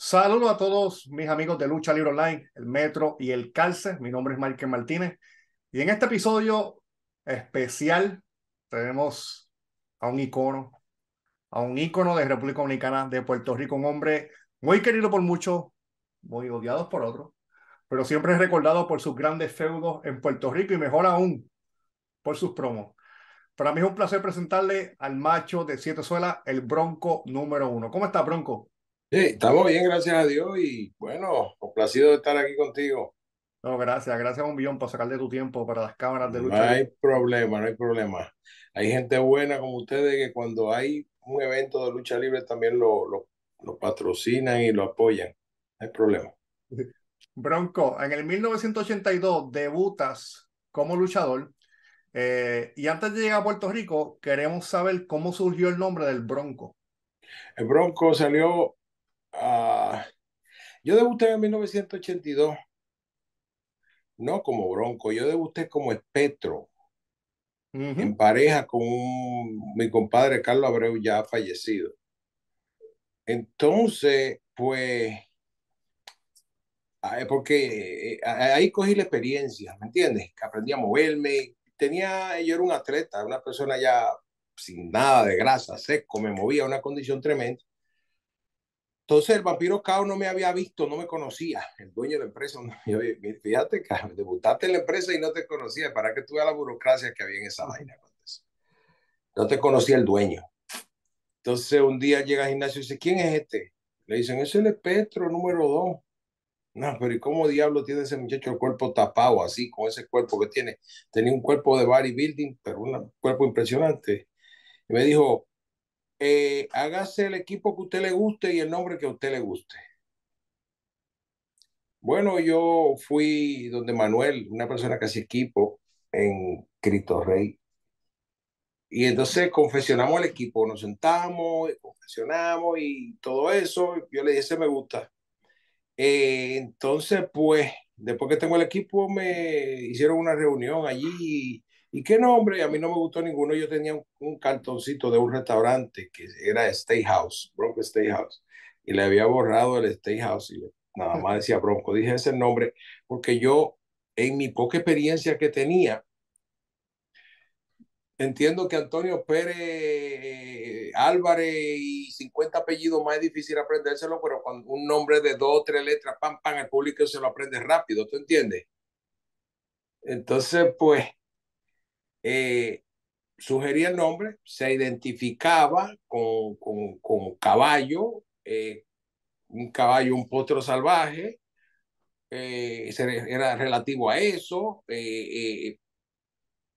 Saludos a todos mis amigos de Lucha Libre Online, el Metro y el Calce. Mi nombre es Michael Martínez y en este episodio especial tenemos a un icono, a un icono de República Dominicana de Puerto Rico, un hombre muy querido por muchos, muy odiado por otros, pero siempre es recordado por sus grandes feudos en Puerto Rico y mejor aún por sus promos. Para mí es un placer presentarle al macho de Siete Suelas, el Bronco número uno. ¿Cómo está, Bronco? Sí, estamos bien, gracias a Dios y bueno, complacido de estar aquí contigo. No, gracias, gracias a un billón por sacar de tu tiempo para las cámaras de lucha. No hay problema, no hay problema. Hay gente buena como ustedes que cuando hay un evento de lucha libre también lo, lo, lo patrocinan y lo apoyan. No hay problema. Bronco, en el 1982 debutas como luchador eh, y antes de llegar a Puerto Rico queremos saber cómo surgió el nombre del Bronco. El Bronco salió Ah, yo debuté en 1982, no como Bronco, yo debuté como Espectro, en pareja con mi compadre Carlos Abreu, ya fallecido. Entonces, pues, ah, porque eh, ahí cogí la experiencia, ¿me entiendes? Aprendí a moverme, tenía, yo era un atleta, una persona ya sin nada de grasa, seco, me movía una condición tremenda. Entonces el vampiro Cao no me había visto, no me conocía, el dueño de la empresa. Fíjate que debutaste en la empresa y no te conocía, para que tuve la burocracia que había en esa vaina. No te conocía el dueño. Entonces un día llega al gimnasio y dice, ¿quién es este? Le dicen, es el espectro número dos. No, pero ¿y cómo diablo tiene ese muchacho el cuerpo tapado así, con ese cuerpo que tiene? Tenía un cuerpo de bodybuilding, pero un cuerpo impresionante. Y me dijo, eh, hágase el equipo que usted le guste y el nombre que usted le guste. Bueno, yo fui donde Manuel, una persona que hacía equipo en Cristo Rey. Y entonces confesionamos el equipo, nos sentamos, confesionamos y todo eso. Yo le dije, me gusta. Eh, entonces, pues, después que tengo el equipo, me hicieron una reunión allí ¿Y qué nombre? A mí no me gustó ninguno. Yo tenía un, cartoncito de un restaurante que era Steakhouse, Bronco Steakhouse, y le había borrado el Steakhouse y nada más decía Bronco. Dije ese nombre porque yo, en mi poca experiencia que tenía, entiendo que Antonio Pérez Álvarez y 50 apellidos más es difícil aprendérselo, pero cuando un nombre de dos o tres letras, pam, pam, el público se lo aprende rápido, ¿tú entiendes? Entonces, pues, eh, sugería el nombre, se identificaba con, con, caballo, eh, un caballo, un potro salvaje, eh, era relativo a eso,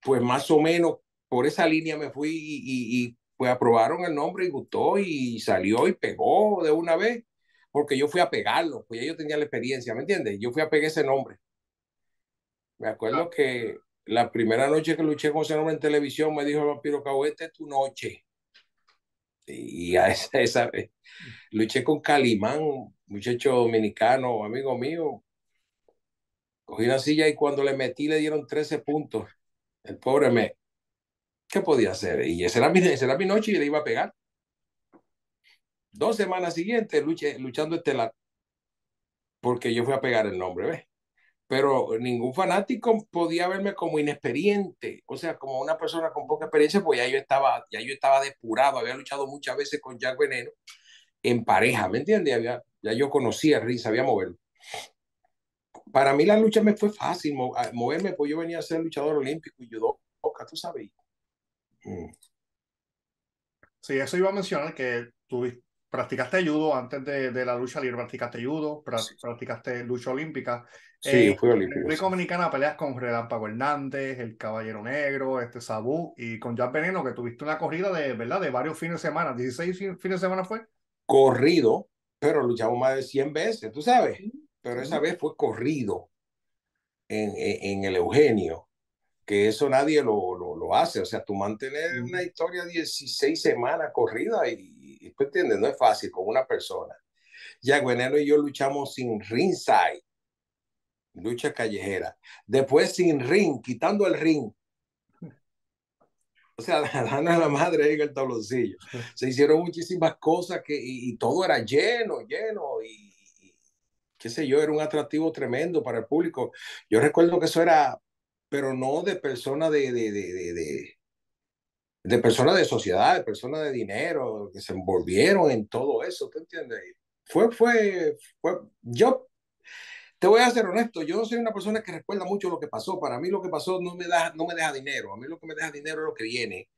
pues más o menos por esa línea me fui y, y, pues aprobaron el nombre y gustó y salió y pegó de una vez, porque yo fui a pegarlo, pues ya yo tenía la experiencia, ¿me entiendes? Yo fui a pegar ese nombre. Me acuerdo que la primera noche que luché con ese nombre en televisión, me dijo el vampiro Cabo, es tu noche. Y a esa, esa vez luché con Calimán, muchacho dominicano, amigo mío. Cogí una silla y cuando le metí le dieron 13 puntos. El pobre me... ¿Qué podía hacer? Y esa era mi, esa era mi noche y le iba a pegar. Dos semanas siguientes luché, luchando estelar. Porque yo fui a pegar el nombre, ¿ves? Pero ningún fanático podía verme como inexperiente, o sea, como una persona con poca experiencia, pues ya yo estaba, ya yo estaba depurado, había luchado muchas veces con Jack Veneno en pareja, ¿me entiendes? Había, ya yo conocía a Riz, sabía moverlo. Para mí la lucha me fue fácil moverme, pues yo venía a ser luchador olímpico y judoka, tú sabes. Mm. Sí, eso iba a mencionar que tuviste practicaste judo antes de, de, la lucha libre, practicaste judo, practicaste lucha olímpica. Sí, eh, fui olímpico. En República Dominicana peleas con Relámpago Hernández, el Caballero Negro, este Sabú y con Jack Veneno, que tuviste una corrida de, ¿verdad? de varios fines de semana. ¿16 fines de semana fue? Corrido, pero luchamos más de 100 veces, tú sabes. Pero esa vez fue corrido en, en, el Eugenio, que eso nadie lo, lo, lo hace. O sea, tú mantener una historia 16 semanas corrida y ¿tú entiendes? No es fácil con una persona. Ya Gwenero y yo luchamos sin ringside, lucha callejera. Después sin ring, quitando el ring. O sea, dando a la madre en el tabloncillo. Se hicieron muchísimas cosas que, y, todo era lleno, lleno, y, qué sé yo, era un atractivo tremendo para el público. Yo recuerdo que eso era, pero no de personas de, de, de, de, de personas de sociedad, de personas de dinero, que se envolvieron en todo eso, ¿te entiendes? Fue, fue, fue, yo te voy a ser honesto, yo no soy una persona que recuerda mucho lo que pasó. Para mí lo que pasó no me, da, no me deja dinero. A mí lo que me deja dinero es lo que viene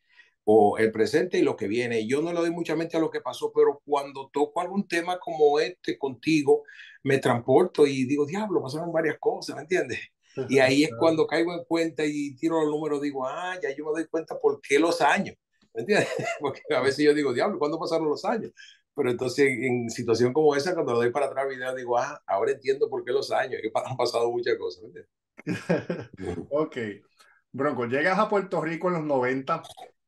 o el presente y lo que viene. Yo no le doy mucha mente a lo que pasó, pero cuando toco algún tema como este contigo, me transporto y digo, diablo, pasaron varias cosas, ¿me entiendes? Y ahí es cuando caigo en cuenta y tiro los números, digo, ah, ya yo me doy cuenta por qué los años, ¿me entiendes? Porque a veces yo digo, diablo, ¿cuándo pasaron los años? Pero entonces en situación como esa, cuando lo doy para atrás video, digo, ah, ahora entiendo por qué los años, que han pasado muchas cosas, ok. Bronco, llegas a Puerto Rico en los 90,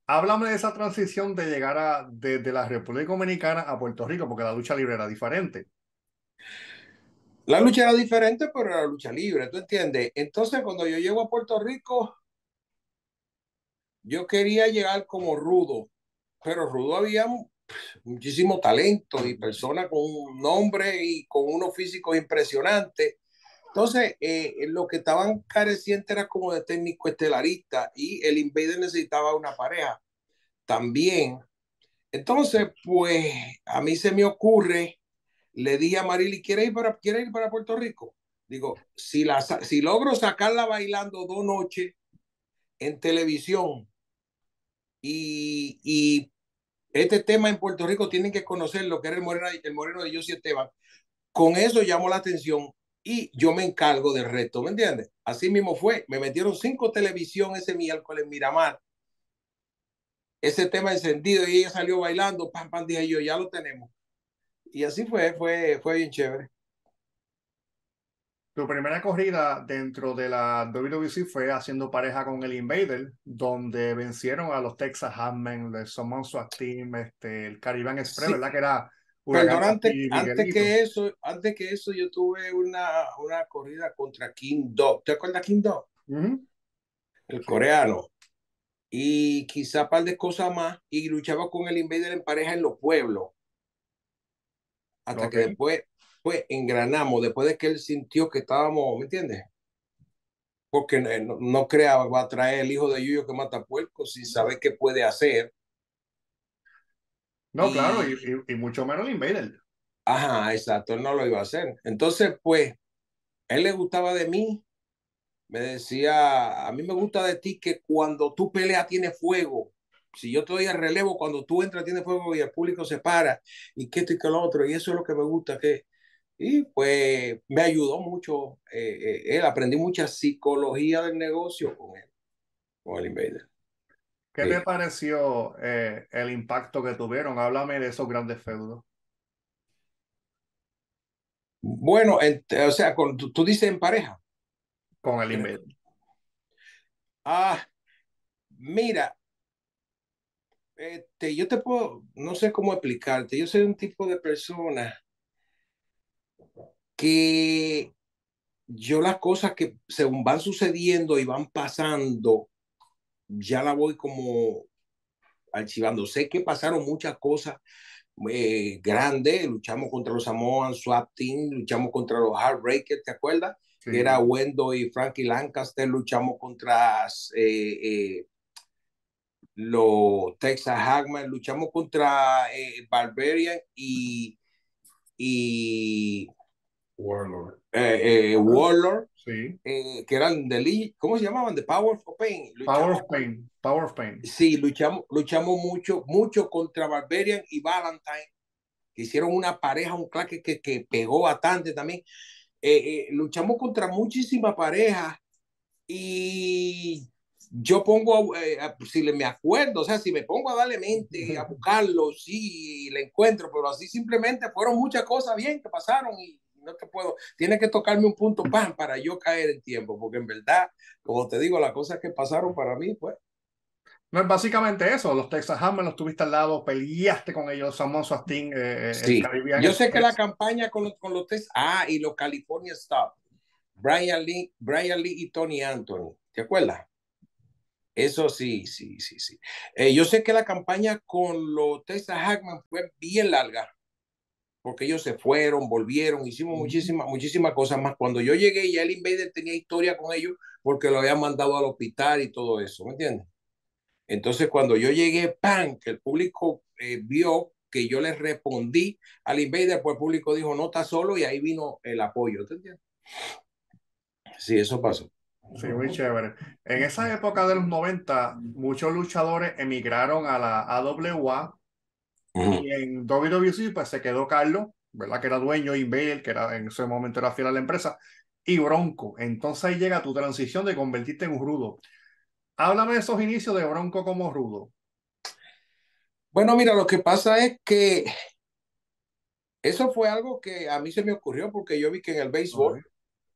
Háblame de esa transición de llegar a, desde la República Dominicana a Puerto Rico, porque la lucha libre era diferente. La lucha era diferente, pero era lucha libre, ¿tú entiendes? Entonces, cuando yo llego a Puerto Rico, yo quería llegar como rudo, pero rudo había muchísimo talento y personas con un nombre y con unos físicos impresionantes. Entonces, eh, lo que estaban carecientes era como de técnico estelarista y el Invader necesitaba una pareja también. Entonces, pues a mí se me ocurre, le dije a Marily, ¿quiere ir para, quiere ir para Puerto Rico? Digo, si, la, si logro sacarla bailando dos noches en televisión y, y este tema en Puerto Rico tienen que conocer lo que era el moreno, el moreno de José Esteban. Con eso llamó la atención y yo me encargo del resto, ¿me entiendes? Así mismo fue, me metieron cinco televisión ese miércoles en Miramar, ese tema encendido y ella salió bailando, pam, pam, dije yo, ya lo tenemos. Y así fue, fue, fue bien chévere. Tu primera corrida dentro de la WWC fue haciendo pareja con el Invader, donde vencieron a los Texas Hammen, el Summon Swat Team, este, el Caribbean Express, ¿verdad? Que era Perdón, antes, antes, que eso, antes que eso, yo tuve una, una corrida contra King Dog. ¿Te acuerdas King Dog? El coreano. Y quizá un par de cosas más. Y luchaba con el Invader en pareja en los pueblos. Hasta que después, pues, engranamos. Después de que él sintió que estábamos, ¿me entiendes? Porque no, no creaba, va a traer el hijo de Yuyo que mata puercos sin saber qué puede hacer no, claro, y, mucho menos el Invader. Ajá, exacto, él no lo iba a hacer. Entonces, pues, él le gustaba de mí. Me decía, a mí me gusta de ti que cuando tú peleas tiene fuego. Si yo te doy el relevo, cuando tú entras tiene fuego y el público se para y que esto y que lo otro. Y eso es lo que me gusta. que Y pues me ayudó mucho. Eh, eh, él aprendí mucha psicología del negocio con él, con el Invader. ¿Qué te pareció eh, el impacto que tuvieron? Háblame de esos grandes feudos. Bueno, o sea, con, tú, dices en pareja. Con el email. Ah, mira, este, yo te puedo, no sé cómo explicarte, yo soy un tipo de persona que yo las cosas que según van sucediendo y van pasando, ya la voy como archivando. Sé que pasaron muchas cosas eh, grandes, luchamos contra los Samoan Swap Team, luchamos contra los Heartbreakers, ¿te acuerdas? Que era Wendo y Frankie Lancaster, luchamos contra eh, eh, los Texas Hagman, luchamos contra Barbarian y, y Warlord. Warlord eh, que eran de ¿cómo se llamaban? The Power of Pain. Power of Pain, Power of Pain. Sí, luchamos, luchamos mucho, mucho contra Barbarian y Valentine, que hicieron una pareja, un claque que, que pegó bastante también. Eh, eh, luchamos contra muchísimas parejas y yo pongo, si me acuerdo, o sea, si me pongo a darle mente, a buscarlo, sí, le encuentro, pero así simplemente fueron muchas cosas bien que pasaron y no te puedo, tiene que tocarme un punto pan para yo caer en tiempo, porque en verdad, como te digo, las cosas que pasaron para mí, pues. No es básicamente eso, los Texas Hammers los tuviste al lado, peleaste con ellos, Samon Swastin, eh, eh sí. Yo sé que la campaña con los, con los Texas, ah, y los California Stop, Brian Lee, Brian Lee y Tony Anthony, ¿te acuerdas? Eso sí, sí, sí, sí. Eh, yo sé que la campaña con los Texas Hackman fue bien larga porque ellos se fueron, volvieron, hicimos muchísimas, muchísimas cosas más. Cuando yo llegué, ya el Invader tenía historia con ellos porque lo habían mandado al hospital y todo eso, ¿me entiendes? Entonces, cuando yo llegué, ¡pam! que el público eh, vio que yo les respondí al Invader, pues el público dijo, no está solo y ahí vino el apoyo, ¿te entiendes? Sí, eso pasó. Sí, muy chévere. En esa época de los 90, muchos luchadores emigraron a la AWA y en WWE pues se quedó Carlos, ¿verdad? Que era dueño, y Bale, que era, en ese momento era fiel a la empresa, y Bronco. Entonces ahí llega tu transición de convertirte en un rudo. Háblame de esos inicios de Bronco como rudo. Bueno, mira, lo que pasa es que eso fue algo que a mí se me ocurrió porque yo vi que en el béisbol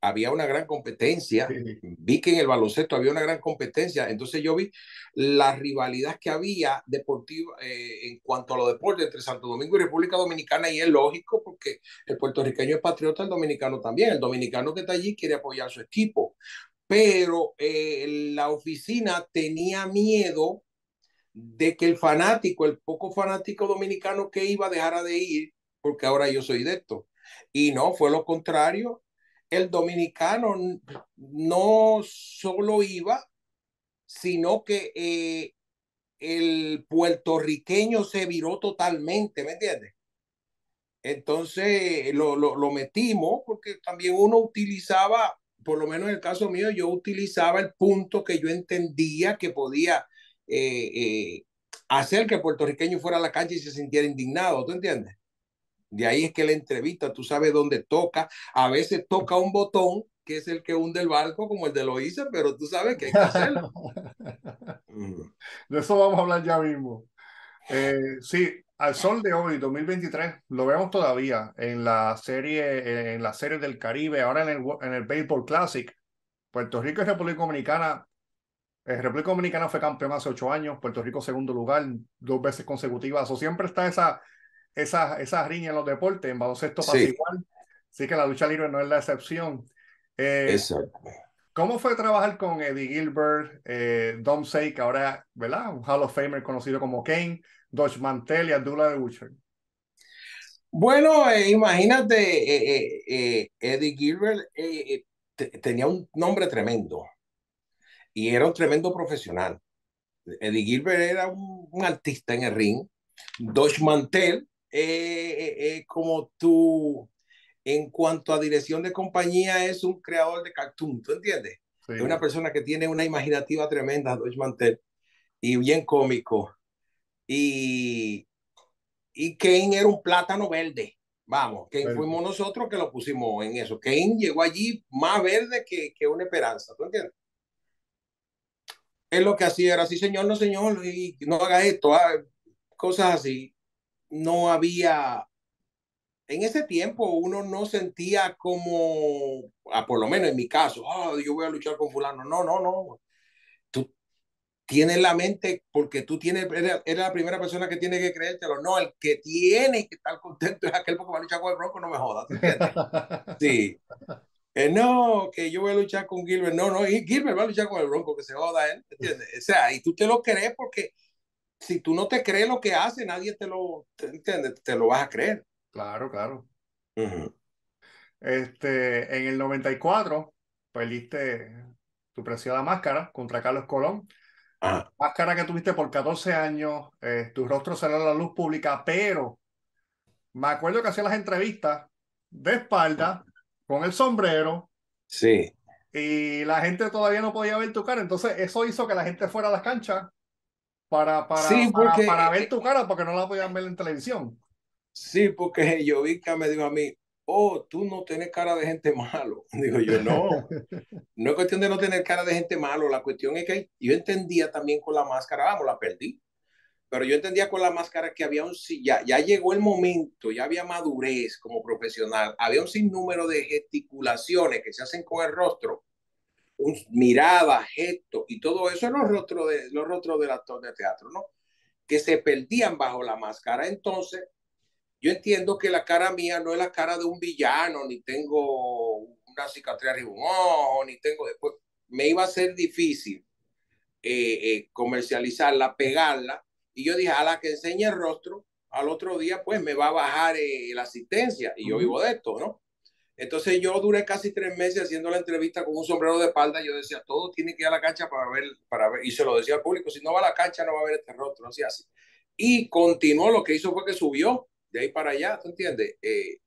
había una gran competencia, vi que en el baloncesto había una gran competencia, entonces yo vi la rivalidad que había deportiva eh, en cuanto a los deportes entre Santo Domingo y República Dominicana y es lógico porque el puertorriqueño es patriota, el dominicano también, el dominicano que está allí quiere apoyar a su equipo, pero eh, la oficina tenía miedo de que el fanático, el poco fanático dominicano que iba dejara de ir, porque ahora yo soy de esto. Y no, fue lo contrario el dominicano no solo iba, sino que eh, el puertorriqueño se viró totalmente, ¿me entiendes? Entonces lo, lo, metimos porque también uno utilizaba, por lo menos en el caso mío, yo utilizaba el punto que yo entendía que podía eh, eh, hacer que el puertorriqueño fuera a la cancha y se sintiera indignado, ¿tú entiendes? De ahí es que la entrevista, tú sabes dónde toca. A veces toca un botón que es el que hunde el barco, como el de Loíza, pero tú sabes que hay que hacerlo. de eso vamos a hablar ya mismo. Eh, sí, al sol de hoy, 2023, lo vemos todavía en la serie, en la serie del Caribe, ahora en el, en el Baseball Classic. Puerto Rico y República Dominicana. Eh, República Dominicana fue campeón hace ocho años, Puerto Rico segundo lugar, dos veces consecutivas. O siempre está esa, esas esa riñas en los deportes, en baloncesto pasa igual. Así que la lucha libre no es la excepción. Eh, Exacto. ¿Cómo fue trabajar con Eddie Gilbert, eh, Dom Sake, ahora, ¿verdad? Un Hall of Famer conocido como Kane, Dodge Mantel y Abdullah de Butcher? Bueno, eh, imagínate, Eddie Gilbert tenía un nombre tremendo y era un tremendo profesional. Eddie Gilbert era un, un artista en el ring. Dodge Mantel eh, eh, como tú, en cuanto a dirección de compañía, es un creador de cartoon, ¿tú entiendes? Es una persona que tiene una imaginativa tremenda, Deutsch Mantel, y bien cómico. Y, y Kane era un plátano verde. Vamos, Kane fuimos nosotros que lo pusimos en eso. Kane llegó allí más verde que, que una esperanza, ¿tú entiendes? Él lo que hacía era así, señor, no, señor, y no haga esto, ah, cosas así no había, en ese tiempo uno no sentía como, ah, por lo menos en mi caso, oh, yo voy a luchar con fulano. No, no, no. Tú tienes la mente porque tú tienes, eres, la primera persona que tiene que creértelo. No, el que tiene que estar contento es aquel porque va a luchar con el Bronco, no me jodas. Sí. Eh, no, que yo voy a luchar con Gilbert. No, no, Gilbert va a luchar con el Bronco, que se joda él. ¿Entiendes? O sea, y tú te lo crees porque si tú no te crees lo que hace, nadie te lo, te, te lo vas a creer. Claro, claro. Este, en el 94, perdiste tu preciada máscara contra Carlos Colón. Máscara que tuviste por 14 años, eh, tu rostro salió a la luz pública, pero me acuerdo que hacía las entrevistas de espalda, con el sombrero. Sí. Y la gente todavía no podía ver tu cara, entonces eso hizo que la gente fuera a las canchas para, para, sí, porque, para, ver tu cara porque no la podían ver en televisión. Sí, porque Yovica me dijo a mí, oh, tú no tienes cara de gente malo. Digo yo, no, no es cuestión de no tener cara de gente malo, la cuestión es que yo entendía también con la máscara, vamos, la perdí, pero yo entendía con la máscara que había un, ya, ya llegó el momento, ya había madurez como profesional, había un sinnúmero de gesticulaciones que se hacen con el rostro mirada, gesto y todo eso en los rostros, de, los rostros del actor de teatro, ¿no? Que se perdían bajo la máscara. Entonces, yo entiendo que la cara mía no es la cara de un villano, ni tengo una cicatriz arriba un ojo, ni tengo después. Me iba a ser difícil eh, eh, comercializarla, pegarla. Y yo dije, a la que enseñe el rostro, al otro día pues me va a bajar eh, la asistencia y yo vivo de esto, ¿no? Entonces yo duré casi tres meses haciendo la entrevista con un sombrero de espalda. Yo decía, todo tiene que ir a la cancha para ver, para ver. Y se lo decía al público, si no va a la cancha no va a ver este rostro, no así. Y continuó, lo que hizo fue que subió de ahí para allá, ¿tú entiendes? Eh,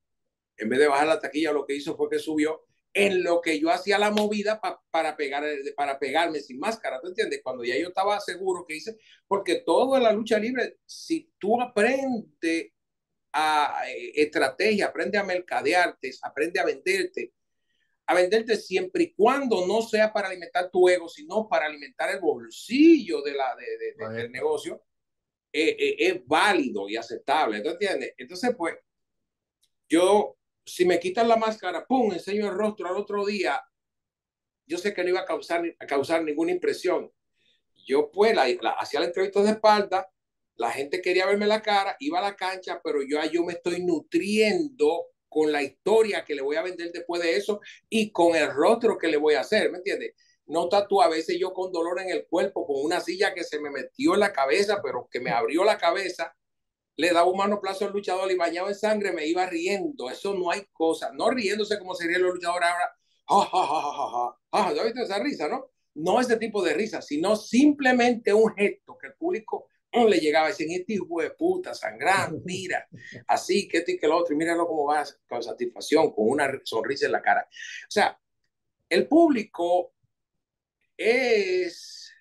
en vez de bajar la taquilla, lo que hizo fue que subió en lo que yo hacía la movida para, pegar, para pegarme sin máscara, ¿tú entiendes? Cuando ya yo estaba seguro que hice, porque todo en la lucha libre, si tú aprendes a estrategia, aprende a mercadearte, aprende a venderte, a venderte siempre y cuando no sea para alimentar tu ego, sino para alimentar el bolsillo de la, de, del negocio, eh, eh, es válido y aceptable. ¿Tú entiendes? Entonces, pues, yo, si me quitan la máscara, pum, enseño el rostro al otro día, yo sé que no iba a causar, a causar ninguna impresión. Yo, pues, la, hacía la entrevista de espalda, la gente quería verme la cara, iba a la cancha, pero yo, yo me estoy nutriendo con la historia que le voy a vender después de eso y con el rostro que le voy a hacer, ¿me entiendes? Nota tú a veces yo con dolor en el cuerpo, con una silla que se me metió en la cabeza, pero que me abrió la cabeza, le daba un manoplazo al luchador y bañado en sangre, me iba riendo. Eso no hay cosa, no riéndose como serían los luchadores ahora. Ja, ja, ja, ja, ja. ¿Ya viste esa risa, no? No ese tipo de risa, sino simplemente un gesto que el público le llegaba a decir, este hijo de puta, sangrando, mira, así, que este y que lo otro, y míralo cómo va con satisfacción, con una sonrisa en la cara. O sea, el público es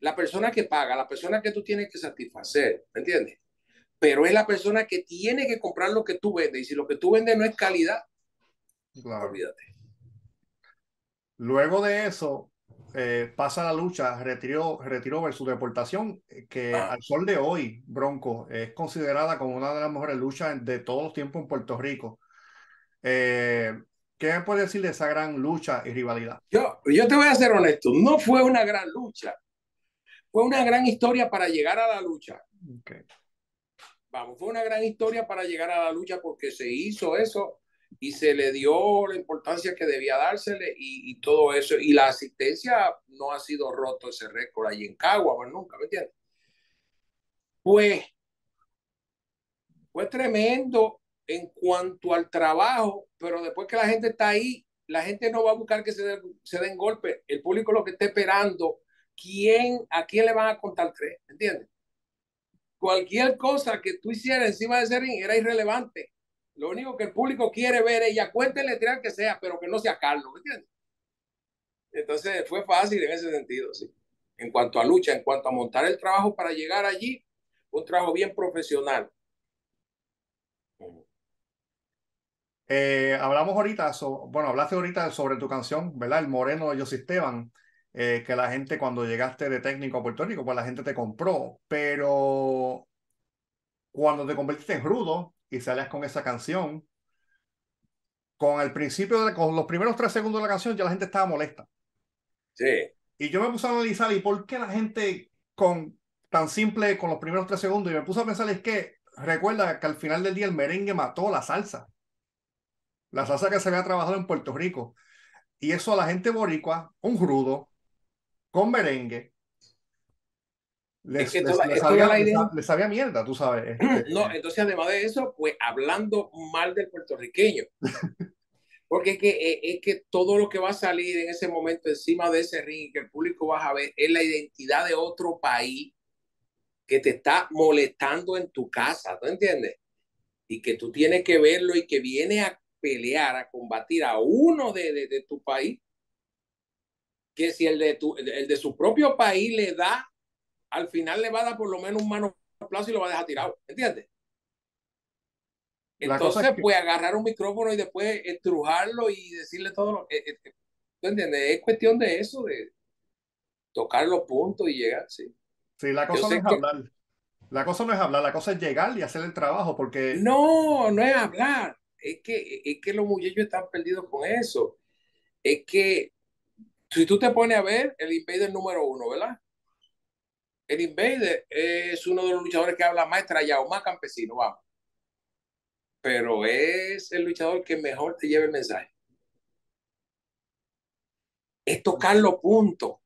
la persona que paga, la persona que tú tienes que satisfacer, ¿me entiendes? Pero es la persona que tiene que comprar lo que tú vendes, y si lo que tú vendes no es calidad, olvídate. Luego de eso, eh, pasa la lucha, retiró, retiró versus deportación, eh, que ah. al sol de hoy, Bronco, es considerada como una de las mejores luchas de todos los tiempos en Puerto Rico. Eh, ¿Qué me puede decir de esa gran lucha y rivalidad? Yo, yo te voy a ser honesto, no fue una gran lucha, fue una gran historia para llegar a la lucha. Vamos, fue una gran historia para llegar a la lucha porque se hizo eso y se le dio la importancia que debía dársele y, todo eso. Y la asistencia no ha sido roto ese récord ahí en Cagua, pues nunca, ¿me entiendes? Pues fue tremendo en cuanto al trabajo, pero después que la gente está ahí, la gente no va a buscar que se, se den golpes. El público lo que está esperando, ¿quién, ¿a quién le van a contar tres? ¿Me entiendes? Cualquier cosa que tú hicieras encima de ese ring era irrelevante lo único que el público quiere ver es ya cuéntele el que sea, pero que no sea Carlos, ¿me entiendes? Entonces fue fácil en ese sentido, sí. En cuanto a lucha, en cuanto a montar el trabajo para llegar allí, un trabajo bien profesional. Eh, hablamos ahorita, bueno, hablaste ahorita sobre tu canción, ¿verdad? El Moreno de José Esteban, eh, que la gente cuando llegaste de técnico a Puerto Rico, pues la gente te compró, pero cuando te convertiste en rudo, y sales con esa canción, con el principio, de, con los primeros tres segundos de la canción, ya la gente estaba molesta. Sí. Y yo me puse a analizar, ¿y por qué la gente con tan simple, con los primeros tres segundos? Y me puse a pensar, es que recuerda que al final del día el merengue mató la salsa. La salsa que se había trabajado en Puerto Rico. Y eso a la gente boricua, un rudo, con merengue, les, sabía, mierda, tú sabes. Este, no, entonces además de eso, pues hablando mal del puertorriqueño. Porque es que, eh, es que todo lo que va a salir en ese momento encima de ese ring que el público va a ver es la identidad de otro país que te está molestando en tu casa, ¿tú entiendes? Y que tú tienes que verlo y que viene a pelear, a combatir a uno de, de, de tu país, que si el de, tu, el de su propio país le da al final le va a dar por lo menos un mano plazo y lo va a dejar tirado, ¿entiendes? Entonces, pues agarrar un micrófono y después estrujarlo y decirle todo lo que... Eh, eh, ¿Tú entiendes? Es cuestión de eso, de tocar los puntos y llegar, sí. Sí, la cosa no es hablar. La cosa no es hablar, la cosa es llegar y hacer el trabajo, porque... No, no es hablar. Es que, es que los muchachos están perdidos con eso. Es que si tú te pones a ver el invader número uno, ¿verdad? El Invader es uno de los luchadores que habla más estrellado, más campesino, vamos. Pero es el luchador que mejor te lleva el mensaje. Es tocar los puntos.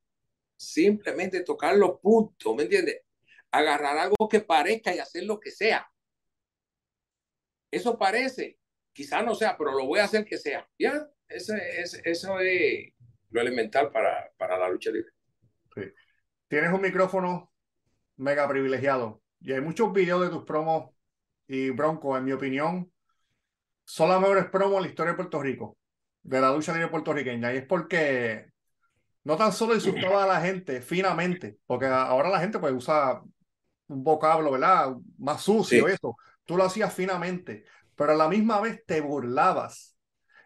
Simplemente tocar los puntos, ¿me entiendes? Agarrar algo que parezca y hacer lo que sea. Eso parece, quizá no sea, pero lo voy a hacer que sea. Ya, eso es, eso es lo elemental para, para la lucha libre. Sí. Tienes un micrófono mega privilegiado y hay muchos videos de tus promos y Bronco, en mi opinión, son las mejores promos en la historia de Puerto Rico, de la lucha libre puertorriqueña. Y es porque no tan solo insultaba a la gente finamente, porque ahora la gente pues usa un vocablo, ¿verdad? Más sucio, eso. Tú lo hacías finamente, pero a la misma vez te burlabas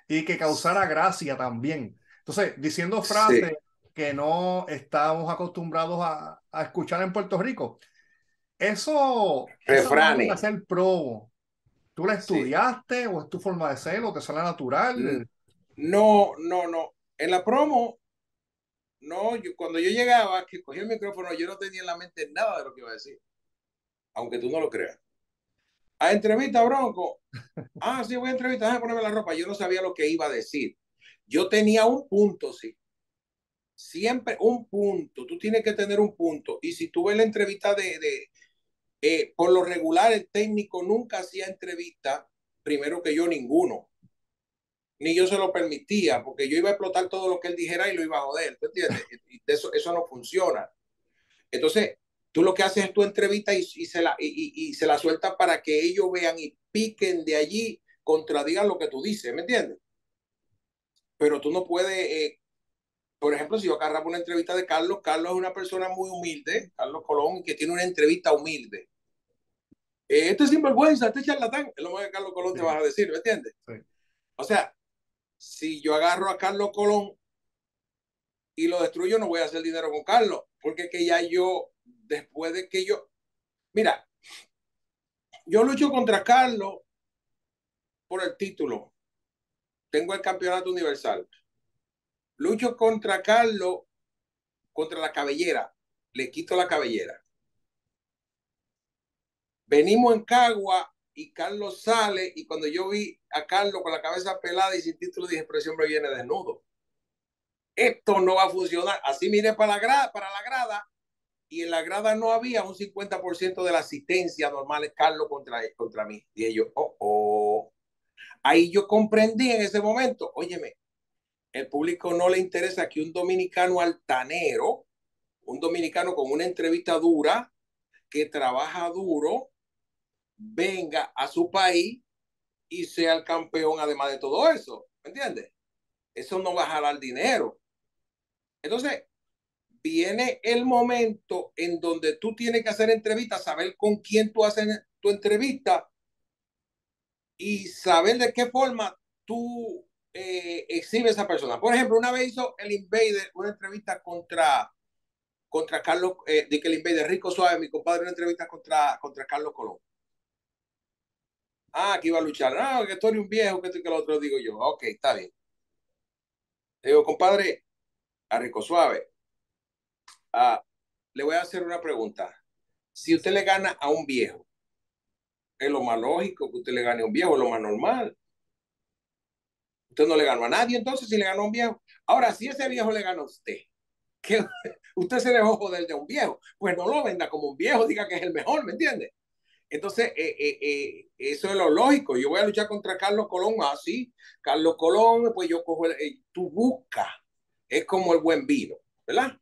y que causara gracia también. Entonces, diciendo frases que no estamos acostumbrados a, a, escuchar en Puerto Rico. Eso, Refranes. eso hacer promo. ¿Tú la estudiaste o es tu forma de ser o te sale natural? No, no, no. En la promo, no, yo, cuando yo llegaba, que cogí el micrófono, yo no tenía en la mente nada de lo que iba a decir. Aunque tú no lo creas. A entrevista, Bronco. Ah, sí, voy a entrevistar, déjame ponerme la ropa. Yo no sabía lo que iba a decir. Yo tenía un punto, sí. Siempre un punto. Tú tienes que tener un punto. Y si tú ves la entrevista de, de eh, por lo regular, el técnico nunca hacía entrevista, primero que yo, ninguno. Ni yo se lo permitía, porque yo iba a explotar todo lo que él dijera y lo iba a joder. ¿Tú entiendes? Eso, eso no funciona. Entonces, tú lo que haces es tu entrevista y, y se la, y, y, la sueltas para que ellos vean y piquen de allí, contradigan lo que tú dices, ¿me entiendes? pero tú no puedes, eh, por ejemplo, si yo agarraba una entrevista de Carlos, Carlos es una persona muy humilde, Carlos Colón, que tiene una entrevista humilde. Eh, este es sinvergüenza, este charlatán, es lo más que Carlos Colón sí. te va a decir, ¿me entiendes? Sí. O sea, si yo agarro a Carlos Colón y lo destruyo, no voy a hacer dinero con Carlos, porque que ya yo, después de que yo, mira, yo lucho contra Carlos por el título, tengo el campeonato universal. Lucho contra Carlos, contra la cabellera. Le quito la cabellera. Venimos en Cagua y Carlos sale y cuando yo vi a Carlos con la cabeza pelada y sin título dije, pero ese viene desnudo. Esto no va a funcionar. Así miré para la grada, para la grada y en la grada no había un 50% de la asistencia normal Carlos contra, contra mí. Y ellos, oh, oh. Ahí yo comprendí en ese momento, óyeme, el público no le interesa que un dominicano altanero, un dominicano con una entrevista dura, que trabaja duro, venga a su país y sea el campeón además de todo eso. ¿Me entiendes? Eso no va a jalar dinero. Entonces, viene el momento en donde tú tienes que hacer entrevistas, saber con quién tú haces tu entrevista y saber de qué forma tú eh, exhibes a esa persona. Por ejemplo, una vez hizo el Invader una entrevista contra, contra Carlos, eh, de que el Invader, Rico Suave, mi compadre, una entrevista contra, contra Carlos Colón. Ah, que iba a luchar. Ah, que estoy un viejo, que y que lo otro, digo yo. Ok, está bien. Digo, compadre, a Rico Suave, le voy a hacer una pregunta. Si usted le gana a un viejo, es lo más lógico que usted le gane a un viejo, es lo más normal. Usted no le ganó a nadie, entonces si le ganó a un viejo. Ahora, si ese viejo le ganó a usted, usted se dejó joder de un viejo, pues no lo venda como un viejo, diga que es el mejor, ¿me entiende? Entonces, eh, eh, eh, eso es lo lógico. Yo voy a luchar contra Carlos Colón, así. Ah, Carlos Colón, pues yo cojo, el, tú buscas, es como el buen vino, ¿verdad?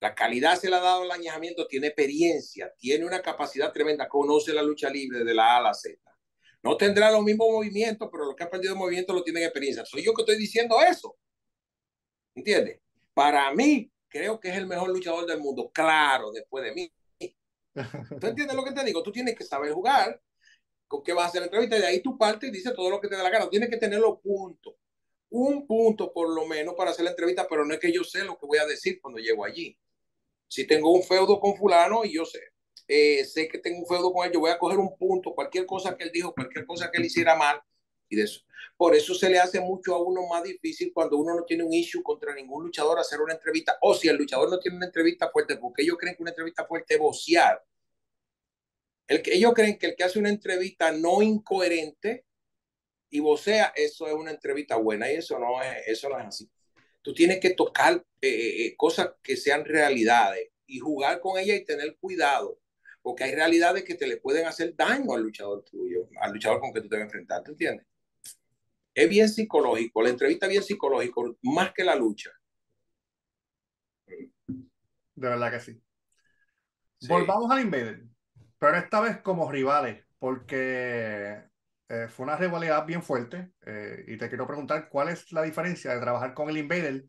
La calidad se le ha dado el añejamiento, tiene experiencia, tiene una capacidad tremenda, conoce la lucha libre de la A a la Z. No tendrá los mismos movimientos, pero lo que ha aprendido movimiento lo tienen experiencia. Soy yo que estoy diciendo eso. ¿Entiendes? Para mí, creo que es el mejor luchador del mundo. Claro, después de mí. ¿Tú entiendes lo que te digo? Tú tienes que saber jugar, con qué vas a hacer la entrevista, y de ahí tu parte y dice todo lo que te da la gana. Tienes que tener los puntos. Un punto por lo menos para hacer la entrevista, pero no es que yo sé lo que voy a decir cuando llego allí si tengo un feudo con fulano y yo sé, eh, sé que tengo un feudo con él, yo voy a coger un punto, cualquier cosa que él dijo, cualquier cosa que él hiciera mal, y de eso. Por eso se le hace mucho a uno más difícil cuando uno no tiene un issue contra ningún luchador hacer una entrevista, o si el luchador no tiene una entrevista fuerte, porque ellos creen que una entrevista fuerte es vocear. El que, ellos creen que el que hace una entrevista no incoherente y vocea, eso es una entrevista buena, y eso no es, eso no es así tú tienes que tocar eh, eh, cosas que sean realidades y jugar con ella y tener cuidado, porque hay realidades que te le pueden hacer daño al luchador tuyo, al luchador con que tú te vas a enfrentar, ¿te entiendes? Es bien psicológico, la entrevista es bien psicológico, más que la lucha. De verdad que sí. sí. Volvamos al Invader, pero esta vez como rivales, porque eh, fue una rivalidad bien fuerte eh, y te quiero preguntar cuál es la diferencia de trabajar con el Invader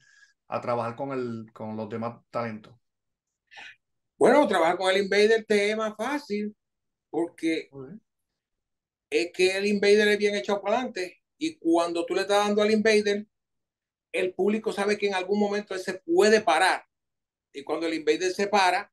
a trabajar con, el, con los demás talentos. Bueno, trabajar con el Invader te es más fácil porque es que el Invader es bien echado para adelante y cuando tú le estás dando al Invader, el público sabe que en algún momento él se puede parar y cuando el Invader se para,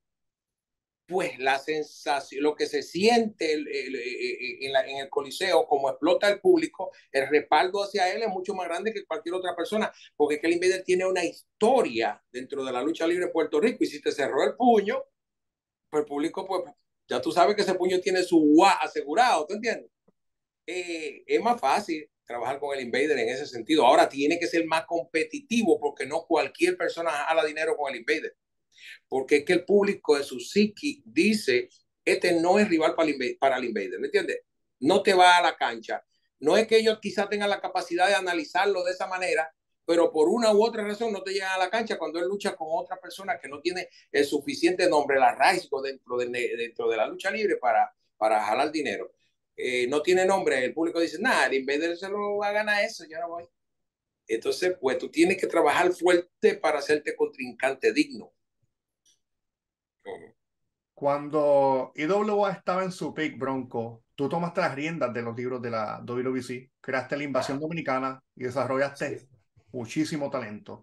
pues la sensación, lo que se siente el, el, el, en, la, en, el coliseo, como explota el público, el respaldo hacia él es mucho más grande que cualquier otra persona, porque que el Invader tiene una historia dentro de la lucha libre en Puerto Rico y si te cerró el puño, el público, pues ya tú sabes que ese puño tiene su guá asegurado, ¿tú entiendes? Eh, es más fácil trabajar con el Invader en ese sentido. Ahora tiene que ser más competitivo porque no cualquier persona jala dinero con el Invader porque es que el público de su psiqui dice, este no es rival para el, invader, para ¿me entiendes? No te va a la cancha. No es que ellos quizás tengan la capacidad de analizarlo de esa manera, pero por una u otra razón no te llegan a la cancha cuando él lucha con otra persona que no tiene el suficiente nombre, la arraigo dentro de, dentro de la lucha libre para, para jalar dinero. Eh, no tiene nombre, el público dice, nada, el Invader se lo va a ganar eso, yo no voy. Entonces, pues tú tienes que trabajar fuerte para hacerte contrincante digno. Cuando IWA estaba en su pick, Bronco, tú tomaste las riendas de los libros de la WBC, creaste la invasión dominicana y desarrollaste sí. Muchísimo talento.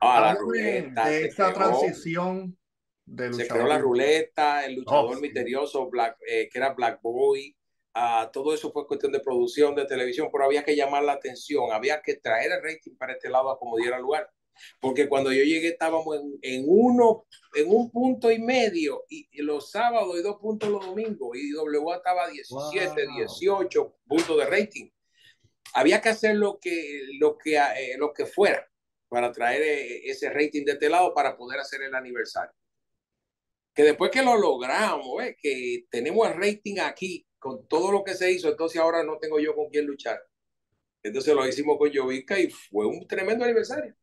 Ah, la ruleta, de esa transición de luchador. Se creó la ruleta, el luchador oh, misterioso. Black, eh, que era Black Boy. Uh, todo eso fue cuestión de producción, de televisión, pero había que llamar la atención, había que traer el rating para este lado a como diera lugar porque cuando yo llegué estábamos en, en uno, en un punto y medio, y, y, los sábados y dos puntos los domingos, y WA estaba 17, wow. 18 puntos de rating. Había que hacer lo que, lo que, eh, lo que fuera para traer eh, ese rating de este lado para poder hacer el aniversario. Que después que lo logramos, ¿eh? que tenemos el rating aquí con todo lo que se hizo, entonces ahora no tengo yo con quién luchar. Entonces lo hicimos con Jovica y fue un tremendo aniversario.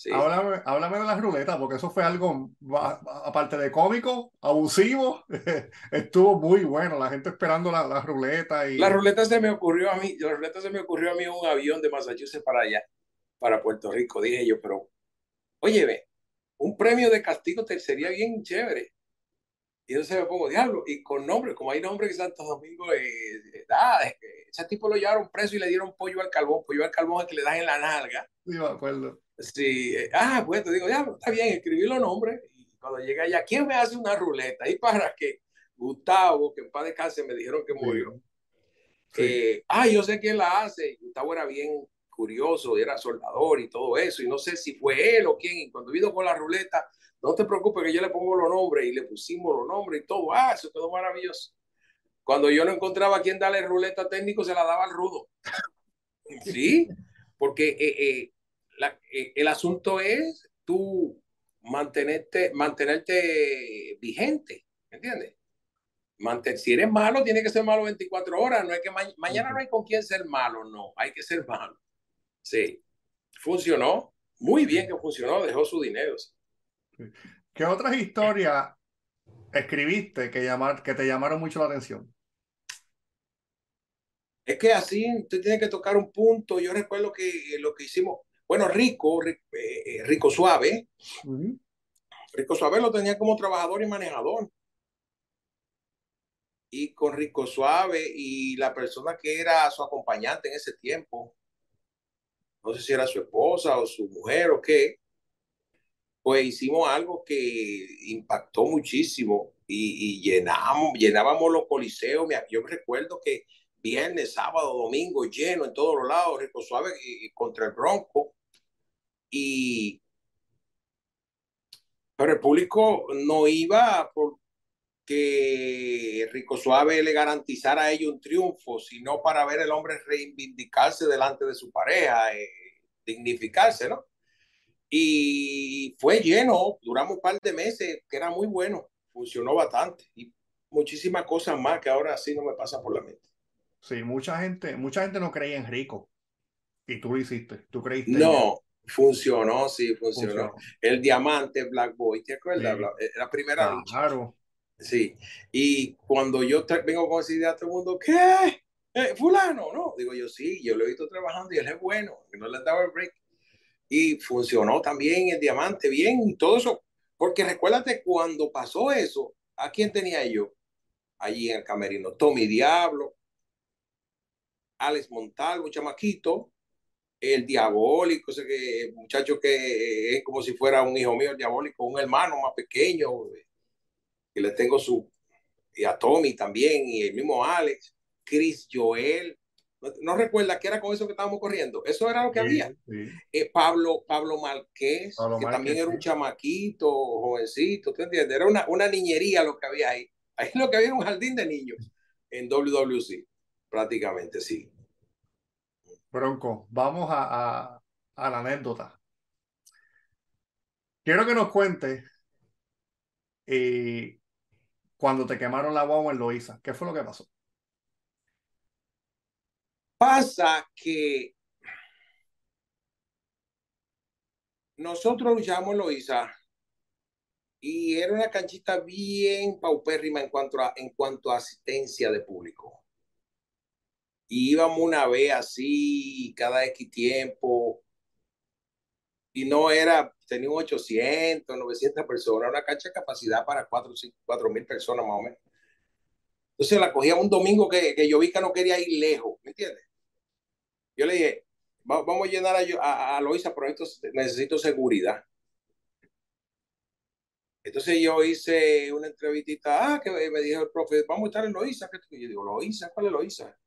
Sí. Háblame, háblame, de las ruletas, porque eso fue algo, aparte de cómico, abusivo, estuvo muy bueno, la gente esperando la, la, ruleta. Y... La ruleta se me ocurrió a mí, la ruleta se me ocurrió a mí en un avión de Massachusetts para allá, para Puerto Rico, dije yo, pero, oye, ve, un premio de castigo te sería bien chévere. Y entonces me pongo, diablo, y con nombre, como hay nombre que Santo Domingo, eh, eh, ah, ese tipo lo llevaron preso y le dieron pollo al carbón, pollo al carbón es que le dan en la nalga. Sí, me acuerdo. Sí, ah, pues te digo, ya, está bien, escribí los nombres. Y cuando llegué allá, ¿quién me hace una ruleta? Y para que Gustavo, que en paz descanse, me dijeron que murió. Sí. Eh, ah, yo sé quién la hace. Gustavo era bien curioso, era soldador y todo eso. Y no sé si fue él o quién. Y cuando vino con la ruleta, no te preocupes que yo le pongo los nombres y le pusimos los nombres y todo. Ah, eso quedó maravilloso. Cuando yo no encontraba a quién darle ruleta técnico, se la daba al rudo. Sí, porque eh, eh, la, eh, el asunto es tú mantenerte, mantenerte vigente, ¿me entiendes? Manten, si eres malo, tiene que ser malo 24 horas, no es que ma mañana no hay con quién ser malo, no, hay que ser malo. Sí, funcionó, muy bien que funcionó, dejó su dinero. ¿Qué otras historias escribiste que, llamar, que te llamaron mucho la atención? Es que así usted tiene que tocar un punto. Yo recuerdo que lo que hicimos, bueno, Rico, eh, Rico Suave, uh -huh. Rico Suave lo tenía como trabajador y manejador. Y con Rico Suave y la persona que era su acompañante en ese tiempo, no sé si era su esposa o su mujer o qué, pues hicimos algo que impactó muchísimo y, y llenamos, llenábamos los coliseos. Yo recuerdo que viernes, sábado, domingo, lleno en todos los lados, Rico Suave y, contra el Bronco y pero el público no iba porque Rico Suave le garantizara a ellos un triunfo, sino para ver el hombre reivindicarse delante de su pareja, eh, dignificarse, ¿no? Y fue lleno, duramos un par de meses, que era muy bueno. funcionó bastante y muchísimas cosas más que ahora sí no me pasan por la mente. Sí, mucha gente, mucha gente no creía en Rico y tú lo hiciste, tú creíste. No, funcionó, sí, funcionó. El diamante Black Boy, ¿te acuerdas? Sí. La, primera Claro. Sí, y cuando yo vengo con esa idea todo el mundo, ¿qué? Eh, fulano, no, digo yo sí, yo lo he visto trabajando y él es bueno, no le daba el break. Y funcionó también el diamante, bien, y todo eso. Porque recuérdate cuando pasó eso, ¿a quién tenía yo? Allí en el camerino, Tommy Diablo, Alex Montalvo, chamaquito, el diabólico, ese que, muchacho que es como si fuera un hijo mío, el diabólico, un hermano más pequeño, que le tengo su, y a Tommy también, y el mismo Alex, Chris Joel, no, recuerda que era con eso que estábamos corriendo, eso era lo que había. Eh, Pablo, Pablo Marqués, que también era un chamaquito, jovencito, ¿tú entiendes? Era una, una niñería lo que había ahí. Ahí lo que había un jardín de niños en WWC, prácticamente, sí. Bronco, vamos a, a, la anécdota. Quiero que nos cuentes eh, cuando te quemaron la guagua en Loíza. ¿Qué fue lo que pasó? Pasa que nosotros luchamos en Loíza y era una canchita bien paupérrima en cuanto a, en cuanto a asistencia de público. Y íbamos una vez así, cada X tiempo, y no era, tenía 800, 900 personas, una cancha de capacidad para 4 mil personas más o menos. Entonces la cogía un domingo que, que yo vi que no quería ir lejos, ¿me entiendes? Yo le dije, vamos a llenar a, a, Loisa, pero necesito seguridad. Entonces yo hice una entrevistita, ah, que me dijo el profe, vamos a estar en Loisa. Yo digo, Loisa, ¿cuál es Loisa?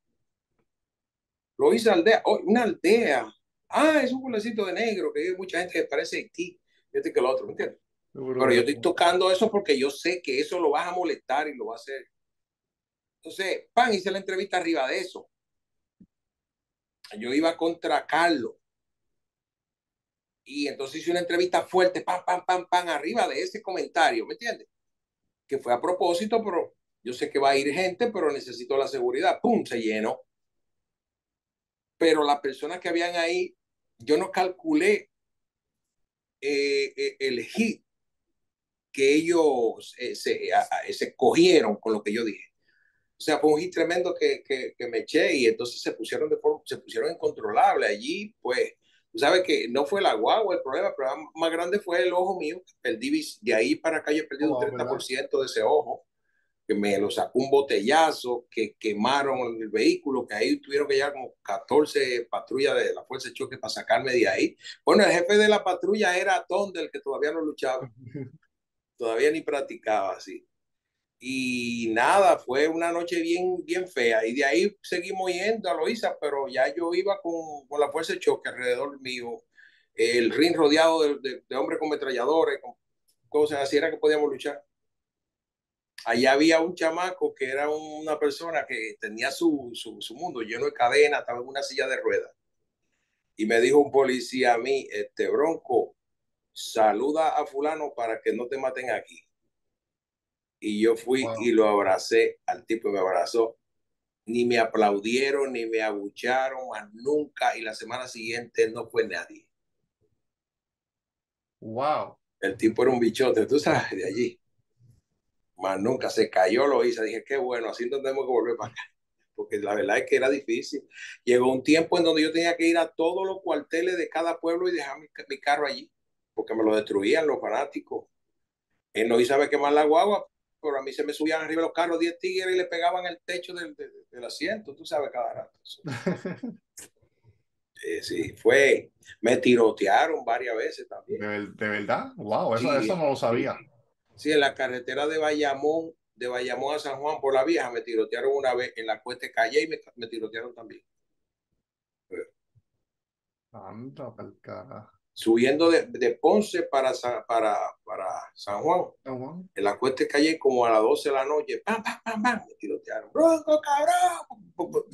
Loisa aldea, oh, una aldea. Ah, es un pueblecito de negro que hay mucha gente que parece Haití, este que el otro, ¿me entiendes? Pero yo estoy tocando eso porque yo sé que eso lo vas a molestar y lo va a hacer. Entonces, pan, hice la entrevista arriba de eso yo iba contra Carlos. Y entonces hice una entrevista fuerte, pam, pam, pam, pam, arriba de ese comentario, ¿me entiendes? Que fue a propósito, pero yo sé que va a ir gente, pero necesito la seguridad. ¡Pum! Se llenó. Pero las personas que habían ahí, yo no calculé eh, eh, el hit que ellos eh, se, se cogieron con lo que yo dije. O sea, fue un hit tremendo que, que, que me eché y entonces se pusieron, de se pusieron incontrolables. Allí, pues, tú sabes que no fue la guagua el problema, el problema más grande fue el ojo mío. Perdí, de ahí para acá yo he perdido un 30% de ese ojo, que me lo sacó un botellazo, que quemaron el vehículo, que ahí tuvieron que llegar como 14 patrullas de la Fuerza de Choque para sacarme de ahí. Bueno, el jefe de la patrulla era Tondel, que todavía no luchaba, todavía ni practicaba así. Y nada, fue una noche bien, bien fea. Y de ahí seguimos yendo a Loíza, pero ya yo iba con, con la fuerza de choque alrededor mío, el ring rodeado de, de, hombres con metralladores, con cosas así, era que podíamos luchar. Allá había un chamaco que era una persona que tenía su, su, su mundo lleno de cadena, estaba en una silla de ruedas. Y me dijo un policía a mí, este bronco, saluda a fulano para que no te maten aquí y yo fui y lo abracé, al tipo me abrazó. Ni me aplaudieron, ni me abucharon, más nunca. Y la semana siguiente no fue nadie. Wow. El tipo era un bichote, tú sabes, de allí. Más nunca se cayó, lo hice. Dije, qué bueno, así tenemos que volver para acá. Porque la verdad es que era difícil. Llegó un tiempo en donde yo tenía que ir a todos los cuarteles de cada pueblo y dejar mi, mi carro allí, porque me lo destruían los fanáticos. Él no hizo quemar la guagua, pero a mí se me subían arriba los carros 10 tigres y le pegaban el techo del, del, asiento, tú sabes, cada rato. eh, sí, fue, me tirotearon varias veces también. ¿De, de verdad? Wow, eso, sí, eso no lo sabía. Sí, en la carretera de Bayamón, de Bayamón a San Juan por la vieja, me tirotearon una vez en la cuesta Calle y me, me tirotearon también. Anda, pa'l carajo subiendo de, de Ponce para, para, para San Juan. San Juan. En la cuesta calle como a las 12 de la noche, ¡pam, pam, pam, pam! Me tirotearon, ¡bronco, cabrón!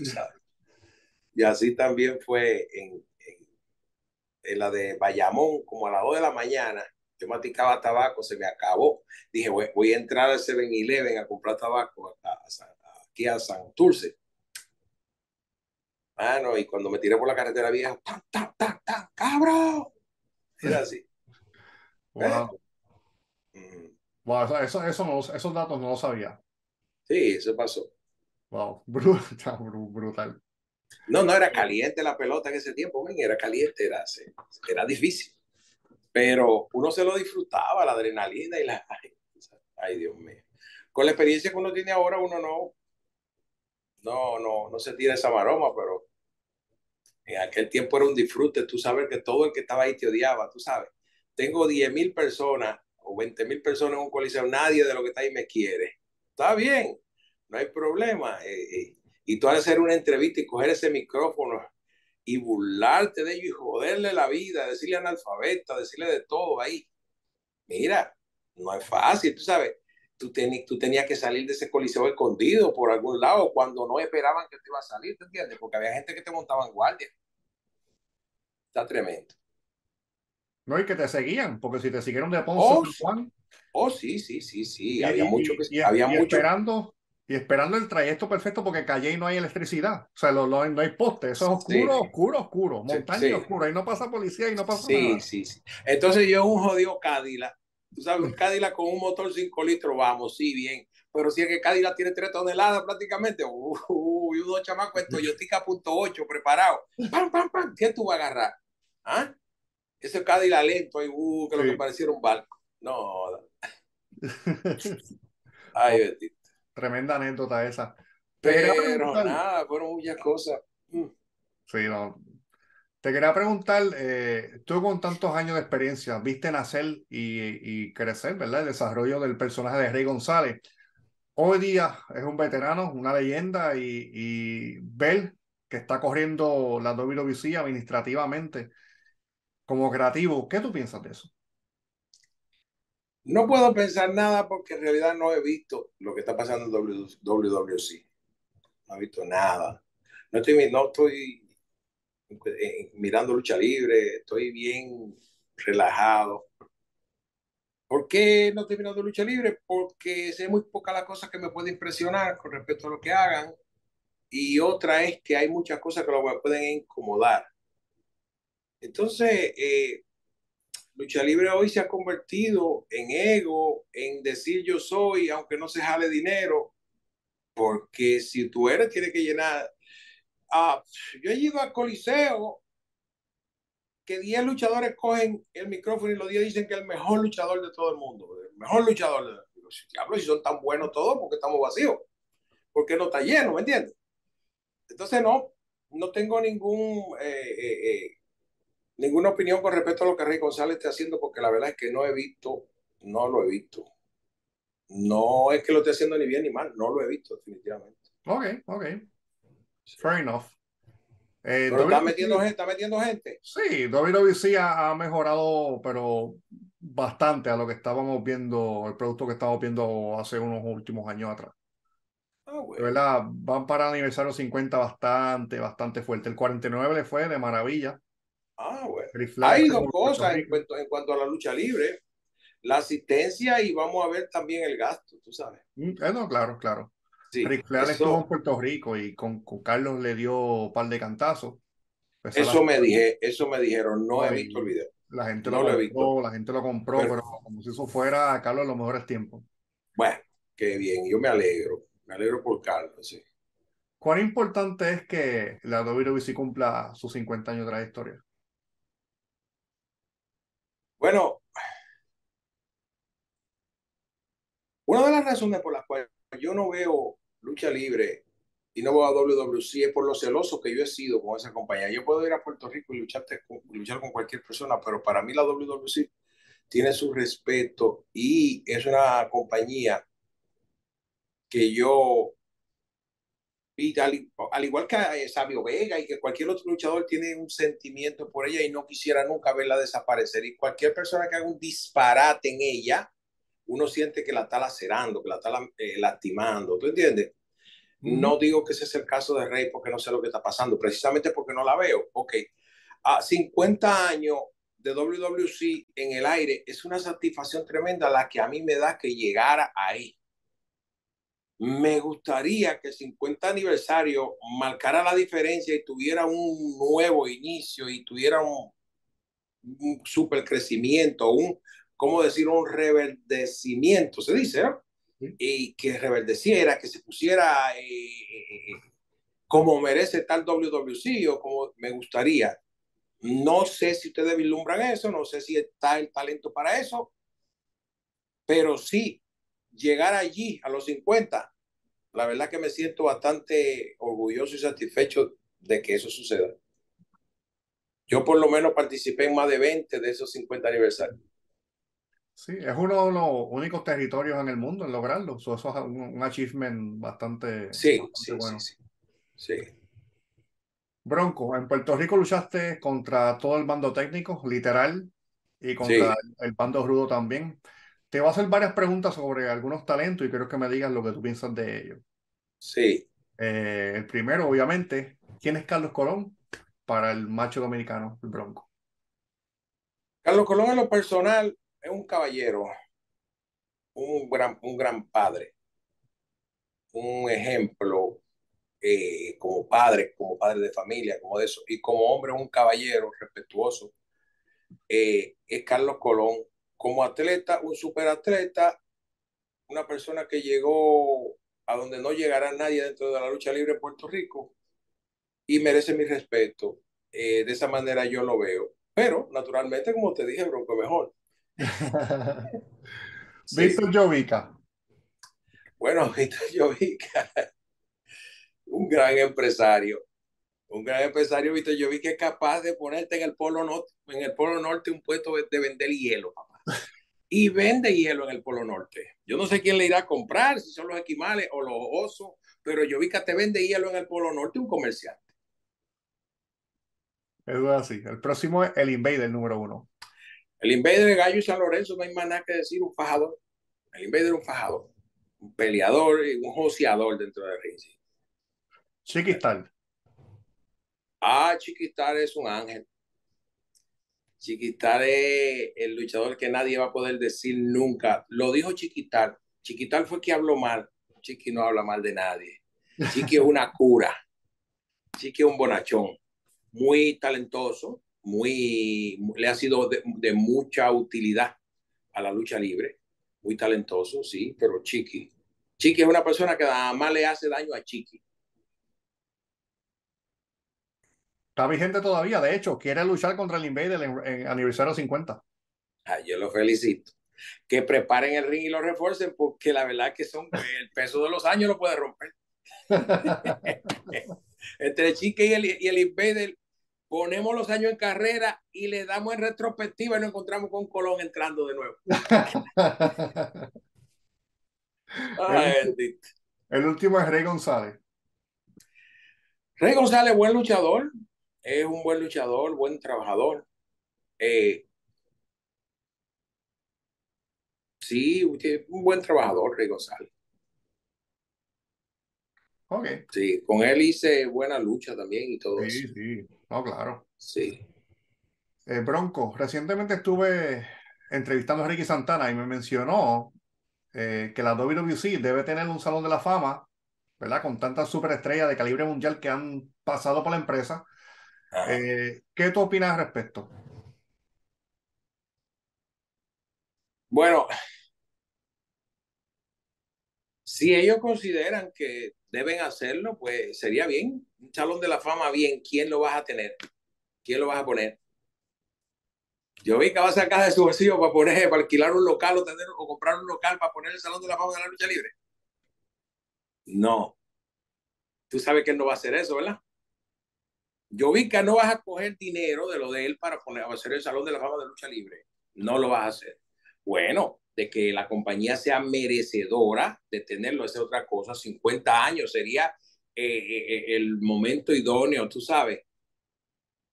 Y así también fue en, en, en, la de Bayamón, como a las 2 de la mañana, Yo maticaba tabaco, se me acabó. Dije, voy, a entrar al 7-Eleven a comprar tabaco aquí a San Dulce. Mano, y cuando me tiré por la carretera vieja, ¡tan, tan, tan, tan, cabrón! Era así. Wow. ¿Eh? wow eso, eso no, esos datos no lo sabía. Sí, eso pasó. Wow, brutal, brutal. No, no, era caliente la pelota en ese tiempo, era caliente, era, era difícil. Pero uno se lo disfrutaba, la adrenalina y la... Ay, Dios mío. Con la experiencia que uno tiene ahora, uno no, no, no, no se tira esa maroma, pero en aquel tiempo era un disfrute, tú sabes que todo el que estaba ahí te odiaba, tú sabes. Tengo 10 mil personas o 20 mil personas en un coliseo, nadie de lo que está ahí me quiere. Está bien, no hay problema. Eh, eh, y tú hacer una entrevista y coger ese micrófono y burlarte de ellos y joderle la vida, decirle analfabeta, decirle de todo ahí. Mira, no es fácil, tú sabes. Tú, tú tenías que salir de ese coliseo escondido por algún lado cuando no esperaban que te iba a salir, ¿te entiendes? Porque había gente que te montaba en guardia. Está tremendo. No, y que te seguían, porque si te siguieron de Ponce oh, Juan. Oh, sí, sí, sí, sí. había mucho que había mucho. Esperando, y esperando el trayecto perfecto porque calle y no hay electricidad. O sea, lo, no hay poste. Eso es oscuro, oscuro, oscuro. Montaña oscura. Ahí no pasa policía y no pasa nada. Sí, sí, Entonces yo un jodido Cadillac. Tú sabes, un Cadillac con un motor 5 litros, vamos, sí, bien. Pero si es que Cadillac tiene 3 toneladas prácticamente, uy, uh, unos chamacos en Toyotica .8 preparado. ¡Pam, pam, pam! ¿Qué tú vas a agarrar? ¿Ah? Ese Cadillac lento, ahí, uh, que lo que pareciera un barco. No. Ay, bendito. Tremenda anécdota esa. Pero nada, fueron muchas cosas. Mm. Sí, no. Te quería preguntar, eh, tú con tantos años de experiencia, viste nacer y, y, crecer, ¿verdad? El desarrollo del personaje de Rey González. Hoy día es un veterano, una leyenda y, y ver que está corriendo la WBC administrativamente como creativo. ¿Qué tú piensas de eso? No puedo pensar nada porque en realidad no he visto lo que está pasando en WWC. No he visto nada. No estoy, no estoy eh, mirando lucha libre, estoy bien relajado. ¿Por qué no estoy mirando lucha libre? Porque sé muy poca la cosa que me puede impresionar con respecto a lo que hagan. Y otra es que hay muchas cosas que lo pueden incomodar. Entonces, eh, lucha libre hoy se ha convertido en ego, en decir yo soy, aunque no se jale dinero, porque si tú eres, tienes que llenar. Ah, yo he ido al Coliseo, que 10 luchadores cogen el micrófono y los 10 dicen que el mejor luchador de todo el mundo, el mejor luchador de Diablo, si son tan buenos todos, porque estamos vacíos, porque no está lleno, ¿me entiendes? Entonces, no, no tengo ningún eh, eh, eh ninguna opinión con respecto a lo que Rey González está haciendo, porque la verdad es que no he visto, no lo he visto. No es que lo esté haciendo ni bien ni mal, no lo he visto definitivamente. Ok, ok. Fair enough. Eh, pero está metiendo gente, está metiendo gente. Sí, WWC ha, ha mejorado, pero bastante a lo que estábamos viendo, el producto que estábamos viendo hace unos últimos años atrás. Ah, De verdad, van para el aniversario 50 bastante, bastante fuerte. El 49 le fue de maravilla. Ah, bueno. Hay dos cosas en cuanto, en cuanto, a la lucha libre. La asistencia y vamos a ver también el gasto, tú sabes. Mm, eh, no, claro, claro. Sí, estuvo en Puerto Rico y con, con, Carlos le dio un par de cantazos. Pues eso, me dije, eso me dijeron, no he visto el video. La gente no lo, compró, la gente lo compró, pero, como si eso fuera a Carlos los mejores tiempos. Bueno, qué bien, yo me alegro, me alegro por Carlos, sí. ¿Cuán importante es que la WWE cumpla sus 50 años de trayectoria? Bueno, una de las razones por las cuales yo no veo lucha libre y no veo a WWC es por lo celoso que yo he sido con esa compañía. Yo puedo ir a Puerto Rico y lucharte, luchar con cualquier persona, pero para mí la WWC tiene su respeto y es una compañía que yo y al, igual que eh, Sabio Vega y que cualquier otro luchador tiene un sentimiento por ella y no quisiera nunca verla desaparecer. Y cualquier persona que haga un disparate en ella, uno siente que la está lacerando, que la está eh, lastimando. ¿Tú entiendes? No digo que ese es el caso de Rey porque no sé lo que está pasando, precisamente porque no la veo. Ok, a 50 años de WWC en el aire es una satisfacción tremenda la que a mí me da que llegara ahí. Me gustaría que el 50 aniversario marcara la diferencia y tuviera un nuevo inicio y tuviera un, un super crecimiento, un, ¿cómo decir? Un reverdecimiento, se dice, ¿no? Y que reverdeciera, que se pusiera eh, eh, eh, como merece tal WWC o como me gustaría. No sé si ustedes vislumbran eso, no sé si está el talento para eso, pero sí, llegar allí a los 50, la verdad que me siento bastante orgulloso y satisfecho de que eso suceda. Yo por lo menos participé en más de 20 de esos 50 aniversarios. Sí, es uno de los únicos territorios en el mundo en lograrlo. eso es un, un achievement bastante, sí, bastante sí, bueno. sí, sí, sí. Bronco, en Puerto Rico luchaste contra todo el bando técnico, literal, y contra Sí. el bando rudo también. Te voy a hacer varias preguntas sobre algunos talentos y quiero que me digas lo que tú piensas de ellos. Sí, Eh, el primero, obviamente, ¿quién es Carlos Colón para el macho dominicano, el Bronco? Carlos Colón en lo personal es un caballero, un gran, un gran padre, un ejemplo eh, como padre, como padre de familia, como de eso, y como hombre un caballero respetuoso. Eh, es Carlos Colón. Como atleta, un superatleta, una persona que llegó a donde no llegará nadie dentro de la lucha libre en Puerto Rico y merece mi respeto. Eh, de esa manera yo lo veo. Pero, naturalmente, como te dije, Bronco mejor. Sí. Víctor Jovica. Bueno, Víctor Jovica, un gran empresario. Un gran empresario, Víctor Jovica, es capaz de ponerte en el Polo Norte, en el Polo Norte un puesto de vender hielo, papá. Y vende hielo en el Polo Norte. Yo no sé quién le irá a comprar, si son los esquimales o los osos, pero Jovica te vende hielo en el Polo Norte, un comercial. Eso es así. El próximo es el Invader número uno. El Invader de Gallo y San Lorenzo no hay más nada que decir, un fajador. El Invader es un fajador, un peleador y un joseador dentro del ring. sí. Chiquistal. Ah, Chiquistar es un ángel. Chiquistar es el luchador que nadie va a poder decir nunca. Lo dijo Chiquitar. Chiquitar fue que habló mal. Chiqui no habla mal de nadie. Chiqui es una cura. Chiqui es un bonachón. Muy talentoso, muy, le ha sido de, de mucha utilidad a la lucha libre. Muy talentoso, sí, pero Chiqui. Chiqui es una persona que nada más le hace daño a Chiqui. Está vigente todavía. De hecho, quiere luchar contra el Invader en, en aniversario 50. Ah, yo lo felicito. Que preparen el ring y lo refuercen porque la verdad que son el peso de los años lo puede romper. Entre Chique y el, y el Invader ponemos los años en carrera y le damos en retrospectiva y nos encontramos con Colón entrando de nuevo. Ay, el, el último es Rey González. Rey González, buen luchador, es un buen luchador, buen trabajador. Eh, sí, un buen trabajador, Rey González. Ok. Sí, con él hice buena lucha también y todo Sí, eso. sí. No, claro. Sí. Eh, Bronco, recientemente estuve entrevistando a Ricky Santana y me mencionó eh, que la WWC debe tener un salón de la fama, ¿verdad? Con tantas superestrellas de calibre mundial que han pasado por la empresa. Eh, ¿qué tú opinas al respecto? Bueno, si ellos consideran que deben hacerlo, pues sería bien. Un salón de la fama, bien. ¿Quién lo vas a tener? ¿Quién lo vas a poner? Yo vi que va a sacar de su bolsillo para poner, para alquilar un local o, tener, o comprar un local para poner el salón de la fama de la lucha libre. No. Tú sabes que él no va a hacer eso, ¿verdad? Yo vi que no vas a coger dinero de lo de él para poner, hacer el salón de la fama de lucha libre. No lo vas a hacer. Bueno, de que la compañía sea merecedora de tenerlo, es otra cosa. 50 años sería eh, eh, el momento idóneo, tú sabes,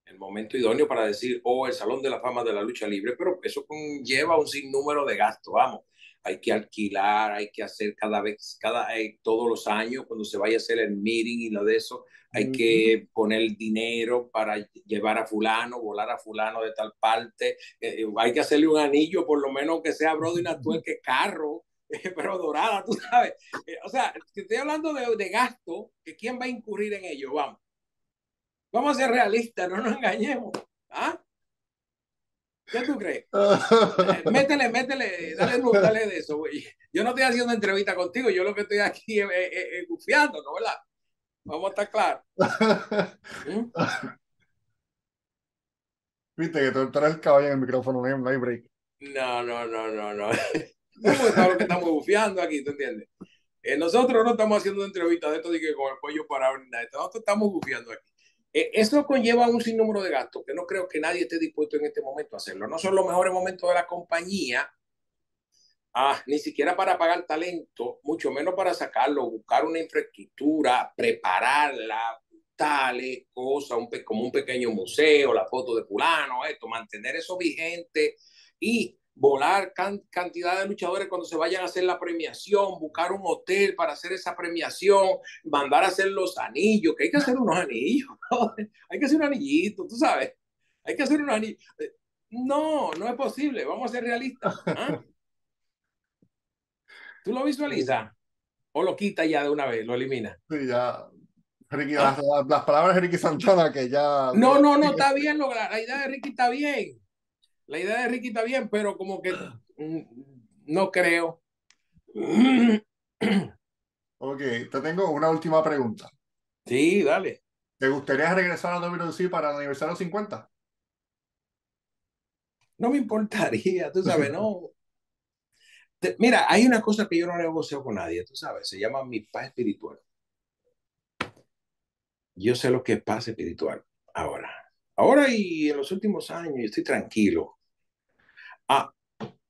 el momento idóneo para decir, oh, el Salón de la Fama de la Lucha Libre, pero eso conlleva un sinnúmero de gastos, vamos. Hay que alquilar, hay que hacer cada vez, cada, eh, todos los años, cuando se vaya a hacer el meeting y lo de eso, hay que poner dinero para llevar a fulano, volar a fulano de tal parte, eh, hay que hacerle un anillo, por lo menos que sea Brody Natuel, que carro, pero dorada, tú sabes. o sea, que estoy hablando de, de gasto, que quién va a incurrir en ello, vamos. Vamos a ser realistas, no nos engañemos. ¿Ah? ¿Qué tú crees? Eh, métele, métele, dale dale de eso, güey. Yo no estoy haciendo entrevista contigo, yo lo que estoy aquí es, es, ¿no verdad? Vamos a estar claros. ¿Mm? Viste que tú, eres el caballo en el micrófono, no hay break. No, no, no, no, no. es que estamos bufiando aquí, ¿tú entiendes? Eh, nosotros no estamos haciendo entrevistas de esto de que con el pollo parado ni nada. Nosotros estamos bufiando aquí. Eh, eso conlleva un sinnúmero de gastos que no creo que nadie esté dispuesto en este momento a hacerlo. No son los mejores momentos de la compañía, ah, ni siquiera para pagar talento, mucho menos para sacarlo, buscar una infraestructura, prepararla, tales cosas, un, como un pequeño museo, la foto de fulano, esto, mantener eso vigente y volar cantidad de luchadores cuando se vayan a hacer la premiación, buscar un hotel para hacer esa premiación, mandar a hacer los anillos, que hay que hacer unos anillos, hay que hacer un anillito, tú sabes, hay que hacer un anillo. No, no es posible, vamos a ser realistas. ¿ah? ¿Tú lo visualizas? ¿O lo quita ya de una vez, lo elimina? Sí, ya. Ricky, las, las, palabras de Ricky Santana que ya... No, no, no, está bien, la idea de Ricky está bien la idea de Ricky está bien, pero como que no creo. Ok, te tengo una última pregunta. Sí, dale. ¿Te gustaría regresar a WC para el aniversario 50? No me importaría, tú sabes, no. mira, hay una cosa que yo no negocio con nadie, tú sabes, se llama mi paz espiritual. Yo sé lo que es paz espiritual ahora. Ahora y en los últimos años estoy tranquilo ah,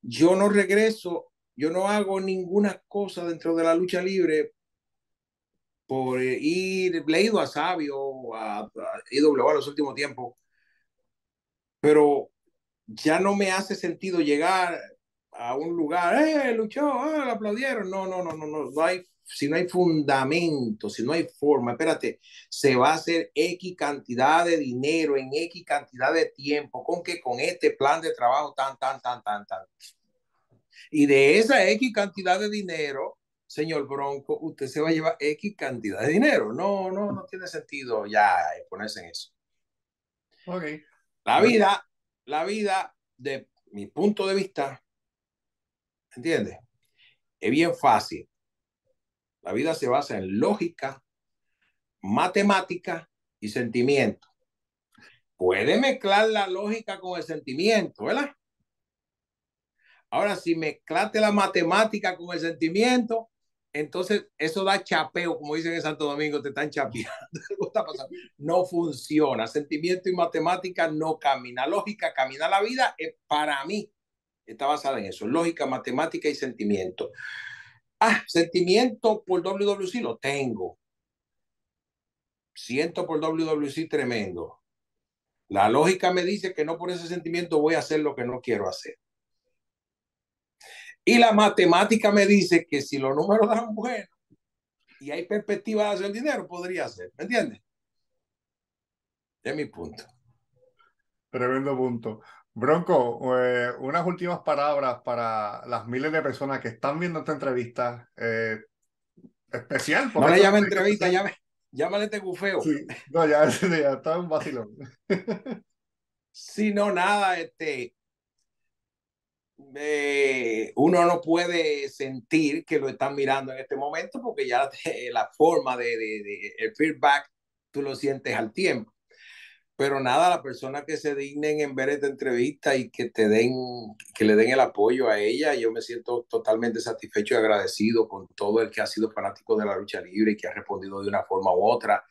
yo no regreso, yo no hago ninguna cosa dentro de la lucha libre por ir, leído a Sabio, a, a IWA los últimos tiempos, pero ya no me hace sentido llegar a un lugar, ¡eh, luchó! ¡ah, lo aplaudieron! No, no, no, no, no, no hay si no hay fundamento, si no hay forma, espérate, se va a hacer X cantidad de dinero en X cantidad de tiempo, con que con este plan de trabajo tan, tan, tan, tan, tan. Y de esa X cantidad de dinero, señor Bronco, usted se va a llevar X cantidad de dinero. No, no, no tiene sentido ya ponerse en eso. Ok. La vida, la vida, de mi punto de vista, ¿entiendes? Es bien fácil la vida se basa en lógica, matemática y sentimiento. Puede mezclar la lógica con el sentimiento, ¿verdad? Ahora, si mezclaste la matemática con el sentimiento, entonces eso da chapeo, como dicen en Santo Domingo, te están chapeando. No funciona. Sentimiento y matemática no camina. Lógica camina. La vida, para mí, está basada en eso. Lógica, matemática y sentimiento. Ah, sentimiento por WWC lo tengo. Siento por WWC tremendo. La lógica me dice que no por ese sentimiento voy a hacer lo que no quiero hacer. Y la matemática me dice que si los números dan buenos y hay perspectiva de hacer dinero, podría ser. ¿Me entiendes? Es mi punto. Tremendo punto. Bronco, eh, unas últimas palabras para las miles de personas que están viendo esta entrevista eh, especial. No le llame entrevista, llame, llámale este gufeo. Sí, no, ya, ya está un vacilón. sí, no, nada, este. Eh, uno no puede sentir que lo están mirando en este momento porque ya la forma de, de, de el feedback tú lo sientes al tiempo. Pero nada, la persona que se dignen en ver esta entrevista y que te den, que le den el apoyo a ella, yo me siento totalmente satisfecho y agradecido con todo el que ha sido fanático de la lucha libre y que ha respondido de una forma u otra.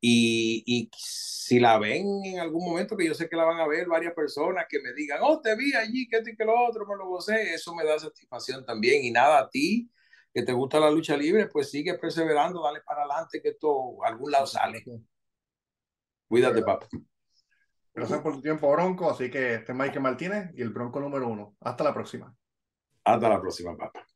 Y, y si la ven en algún momento, que yo sé que la van a ver varias personas que me digan, oh, te vi allí, que esto y que lo otro, me lo gocé, eso me da satisfacción también. Y nada, a ti que te gusta la lucha libre, pues sigue perseverando, dale para adelante, que esto algún lado sale. Cuídate, papá. Gracias por tu tiempo, Bronco. Así que este es Mike Martínez y el Bronco número uno. Hasta la próxima. Hasta la próxima, papá.